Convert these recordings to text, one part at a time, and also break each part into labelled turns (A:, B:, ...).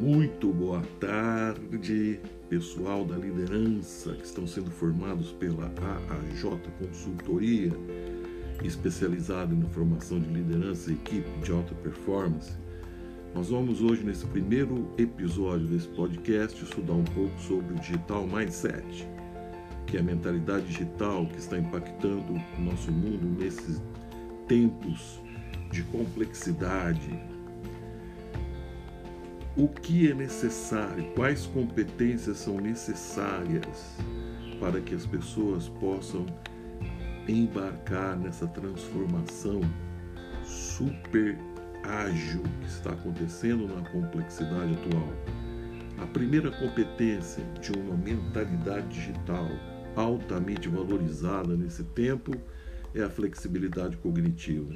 A: Muito boa tarde, pessoal da liderança que estão sendo formados pela AAJ Consultoria, especializada na formação de liderança e equipe de alta performance. Nós vamos hoje, nesse primeiro episódio desse podcast, estudar um pouco sobre o Digital Mindset, que é a mentalidade digital que está impactando o nosso mundo nesses tempos de complexidade, o que é necessário, quais competências são necessárias para que as pessoas possam embarcar nessa transformação super ágil que está acontecendo na complexidade atual. A primeira competência de uma mentalidade digital altamente valorizada nesse tempo é a flexibilidade cognitiva.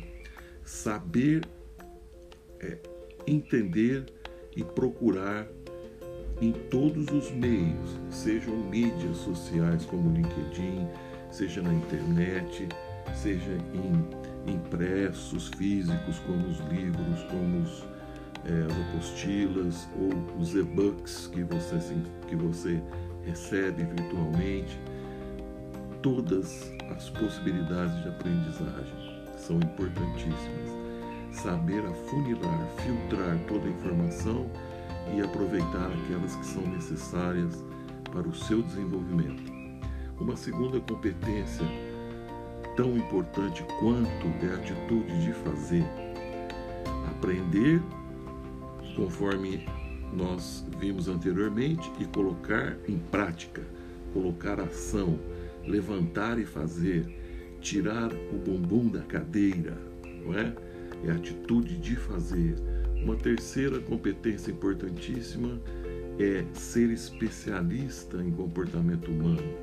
A: Saber é, entender e procurar em todos os meios, sejam mídias sociais como LinkedIn, seja na internet, seja em impressos físicos como os livros, como os, é, as apostilas ou os e-books que você, que você recebe virtualmente. Todas as possibilidades de aprendizagem são importantíssimas saber afunilar, filtrar toda a informação e aproveitar aquelas que são necessárias para o seu desenvolvimento. Uma segunda competência tão importante quanto é a atitude de fazer. Aprender, conforme nós vimos anteriormente, e colocar em prática, colocar ação, levantar e fazer, tirar o bumbum da cadeira, não é? É a atitude de fazer. Uma terceira competência importantíssima é ser especialista em comportamento humano.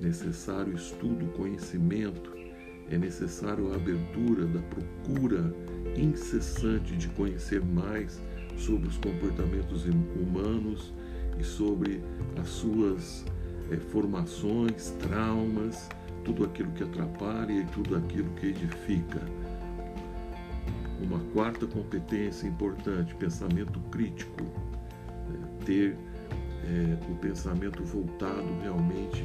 A: Necessário estudo, conhecimento, é necessário a abertura da procura incessante de conhecer mais sobre os comportamentos humanos e sobre as suas é, formações, traumas, tudo aquilo que atrapalha e tudo aquilo que edifica. Uma quarta competência importante, pensamento crítico, né? ter é, o pensamento voltado realmente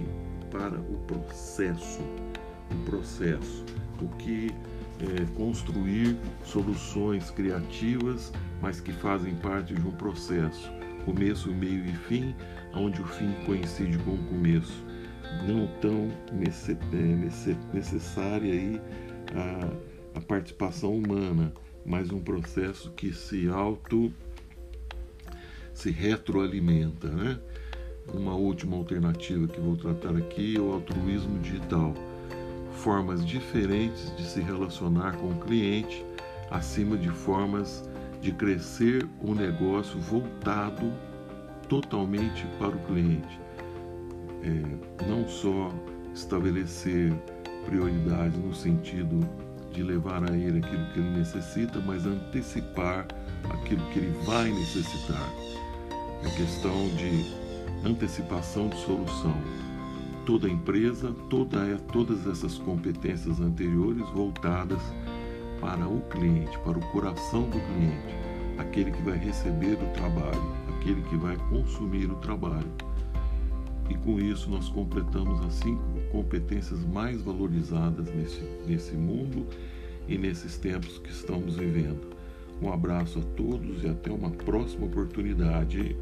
A: para o processo, o processo, o que é, construir soluções criativas, mas que fazem parte de um processo, começo, meio e fim, onde o fim coincide com o começo, não tão é, necessária aí a a participação humana, mas um processo que se auto se retroalimenta, né? Uma última alternativa que vou tratar aqui é o altruísmo digital. Formas diferentes de se relacionar com o cliente, acima de formas de crescer o negócio voltado totalmente para o cliente. É, não só estabelecer prioridades no sentido de levar a ele aquilo que ele necessita, mas antecipar aquilo que ele vai necessitar. É questão de antecipação de solução. Toda empresa, toda, todas essas competências anteriores voltadas para o cliente, para o coração do cliente, aquele que vai receber o trabalho, aquele que vai consumir o trabalho. E com isso nós completamos as cinco competências mais valorizadas nesse, nesse mundo e nesses tempos que estamos vivendo. Um abraço a todos e até uma próxima oportunidade.